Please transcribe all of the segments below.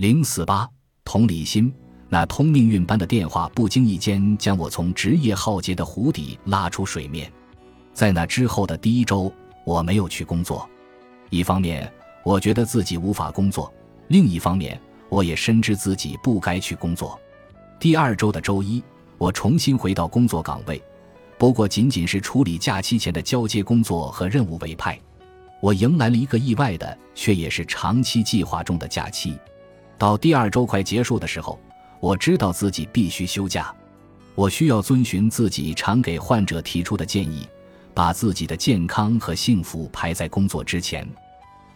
零四八，同理心。那通命运般的电话，不经意间将我从职业浩劫的湖底拉出水面。在那之后的第一周，我没有去工作。一方面，我觉得自己无法工作；另一方面，我也深知自己不该去工作。第二周的周一，我重新回到工作岗位，不过仅仅是处理假期前的交接工作和任务委派。我迎来了一个意外的，却也是长期计划中的假期。到第二周快结束的时候。我知道自己必须休假，我需要遵循自己常给患者提出的建议，把自己的健康和幸福排在工作之前。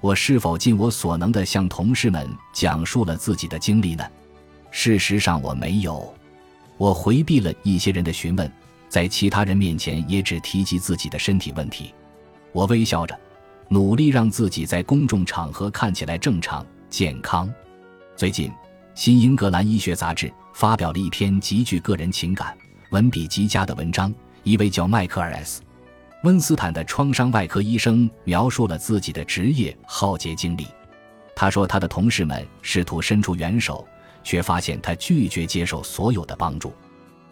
我是否尽我所能地向同事们讲述了自己的经历呢？事实上，我没有。我回避了一些人的询问，在其他人面前也只提及自己的身体问题。我微笑着，努力让自己在公众场合看起来正常健康。最近。新英格兰医学杂志发表了一篇极具个人情感、文笔极佳的文章。一位叫迈克尔 ·S· 温斯坦的创伤外科医生描述了自己的职业浩劫经历。他说，他的同事们试图伸出援手，却发现他拒绝接受所有的帮助。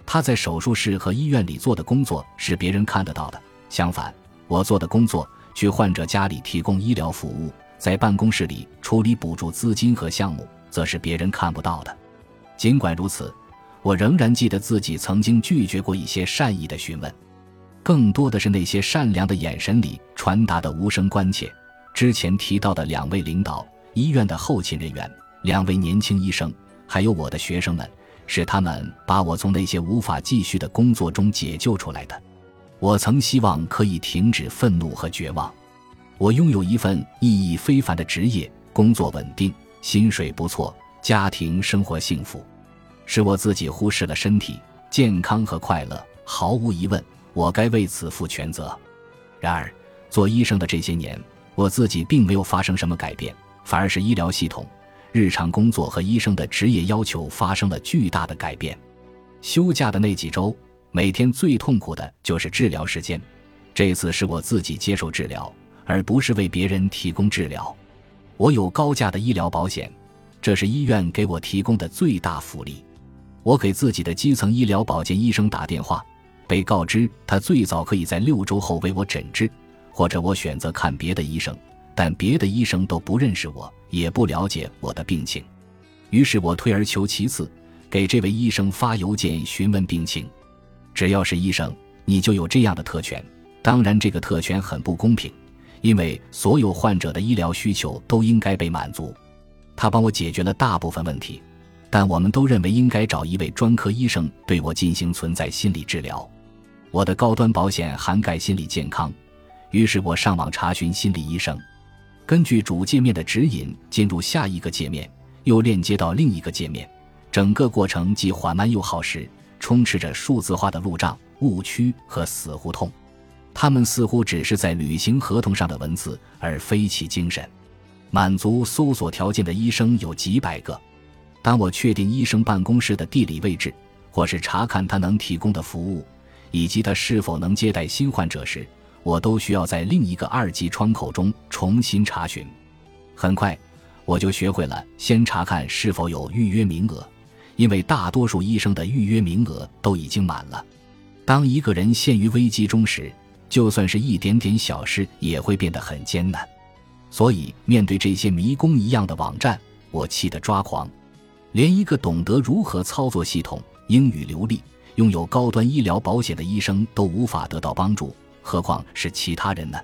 他在手术室和医院里做的工作是别人看得到的。相反，我做的工作，去患者家里提供医疗服务，在办公室里处理补助资金和项目。则是别人看不到的。尽管如此，我仍然记得自己曾经拒绝过一些善意的询问，更多的是那些善良的眼神里传达的无声关切。之前提到的两位领导、医院的后勤人员、两位年轻医生，还有我的学生们，是他们把我从那些无法继续的工作中解救出来的。我曾希望可以停止愤怒和绝望。我拥有一份意义非凡的职业，工作稳定。薪水不错，家庭生活幸福，是我自己忽视了身体健康和快乐。毫无疑问，我该为此负全责。然而，做医生的这些年，我自己并没有发生什么改变，反而是医疗系统、日常工作和医生的职业要求发生了巨大的改变。休假的那几周，每天最痛苦的就是治疗时间。这次是我自己接受治疗，而不是为别人提供治疗。我有高价的医疗保险，这是医院给我提供的最大福利。我给自己的基层医疗保健医生打电话，被告知他最早可以在六周后为我诊治，或者我选择看别的医生，但别的医生都不认识我，也不了解我的病情。于是我退而求其次，给这位医生发邮件询问病情。只要是医生，你就有这样的特权。当然，这个特权很不公平。因为所有患者的医疗需求都应该被满足，他帮我解决了大部分问题，但我们都认为应该找一位专科医生对我进行存在心理治疗。我的高端保险涵盖心理健康，于是我上网查询心理医生，根据主界面的指引进入下一个界面，又链接到另一个界面，整个过程既缓慢又耗时，充斥着数字化的路障、误区和死胡同。他们似乎只是在履行合同上的文字，而非其精神。满足搜索条件的医生有几百个。当我确定医生办公室的地理位置，或是查看他能提供的服务，以及他是否能接待新患者时，我都需要在另一个二级窗口中重新查询。很快，我就学会了先查看是否有预约名额，因为大多数医生的预约名额都已经满了。当一个人陷于危机中时，就算是一点点小事，也会变得很艰难。所以，面对这些迷宫一样的网站，我气得抓狂。连一个懂得如何操作系统、英语流利、拥有高端医疗保险的医生都无法得到帮助，何况是其他人呢？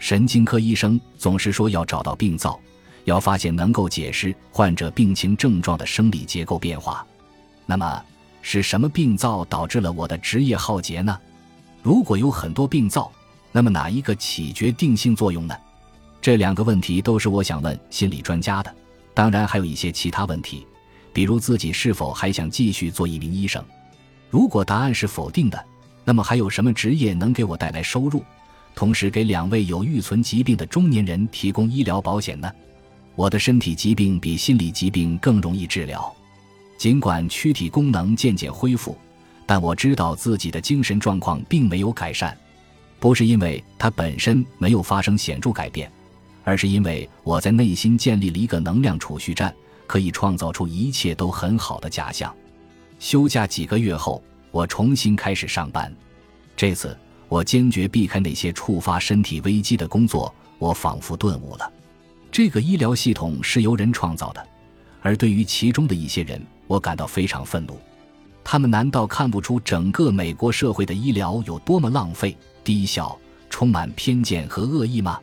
神经科医生总是说要找到病灶，要发现能够解释患者病情症状的生理结构变化。那么，是什么病灶导致了我的职业浩劫呢？如果有很多病灶，那么哪一个起决定性作用呢？这两个问题都是我想问心理专家的。当然，还有一些其他问题，比如自己是否还想继续做一名医生。如果答案是否定的，那么还有什么职业能给我带来收入，同时给两位有预存疾病的中年人提供医疗保险呢？我的身体疾病比心理疾病更容易治疗，尽管躯体功能渐渐恢复。但我知道自己的精神状况并没有改善，不是因为它本身没有发生显著改变，而是因为我在内心建立了一个能量储蓄站，可以创造出一切都很好的假象。休假几个月后，我重新开始上班。这次，我坚决避开那些触发身体危机的工作。我仿佛顿悟了：这个医疗系统是由人创造的，而对于其中的一些人，我感到非常愤怒。他们难道看不出整个美国社会的医疗有多么浪费、低效、充满偏见和恶意吗？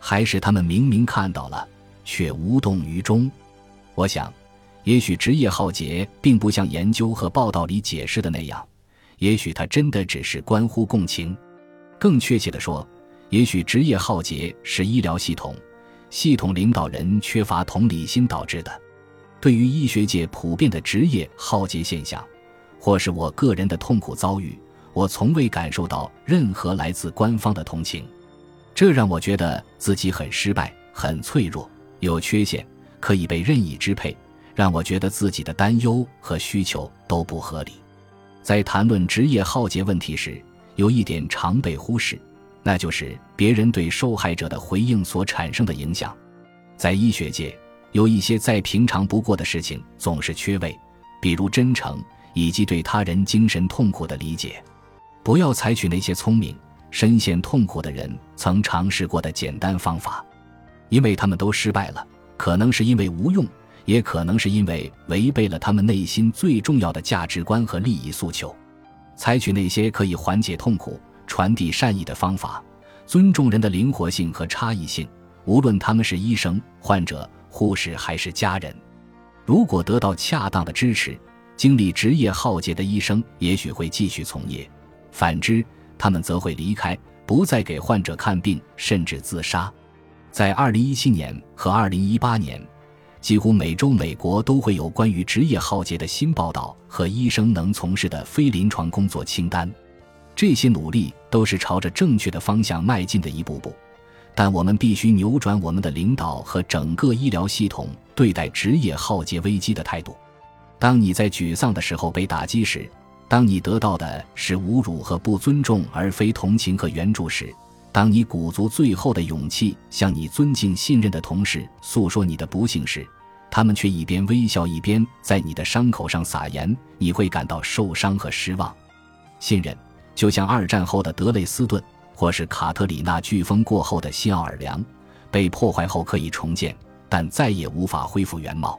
还是他们明明看到了，却无动于衷？我想。也许职业浩劫并不像研究和报道里解释的那样，也许它真的只是关乎共情。更确切地说，也许职业浩劫是医疗系统、系统领导人缺乏同理心导致的。对于医学界普遍的职业浩劫现象，或是我个人的痛苦遭遇，我从未感受到任何来自官方的同情，这让我觉得自己很失败、很脆弱、有缺陷，可以被任意支配。让我觉得自己的担忧和需求都不合理。在谈论职业浩劫问题时，有一点常被忽视，那就是别人对受害者的回应所产生的影响。在医学界，有一些再平常不过的事情总是缺位，比如真诚以及对他人精神痛苦的理解。不要采取那些聪明、深陷痛苦的人曾尝试过的简单方法，因为他们都失败了。可能是因为无用。也可能是因为违背了他们内心最重要的价值观和利益诉求，采取那些可以缓解痛苦、传递善意的方法，尊重人的灵活性和差异性，无论他们是医生、患者、护士还是家人。如果得到恰当的支持，经历职业浩劫的医生也许会继续从业；反之，他们则会离开，不再给患者看病，甚至自杀。在2017年和2018年。几乎每周，美国都会有关于职业浩劫的新报道和医生能从事的非临床工作清单。这些努力都是朝着正确的方向迈进的一步步，但我们必须扭转我们的领导和整个医疗系统对待职业浩劫危机的态度。当你在沮丧的时候被打击时，当你得到的是侮辱和不尊重而非同情和援助时。当你鼓足最后的勇气向你尊敬信任的同事诉说你的不幸时，他们却一边微笑一边在你的伤口上撒盐，你会感到受伤和失望。信任就像二战后的德累斯顿，或是卡特里娜飓风过后的新奥尔良，被破坏后可以重建，但再也无法恢复原貌。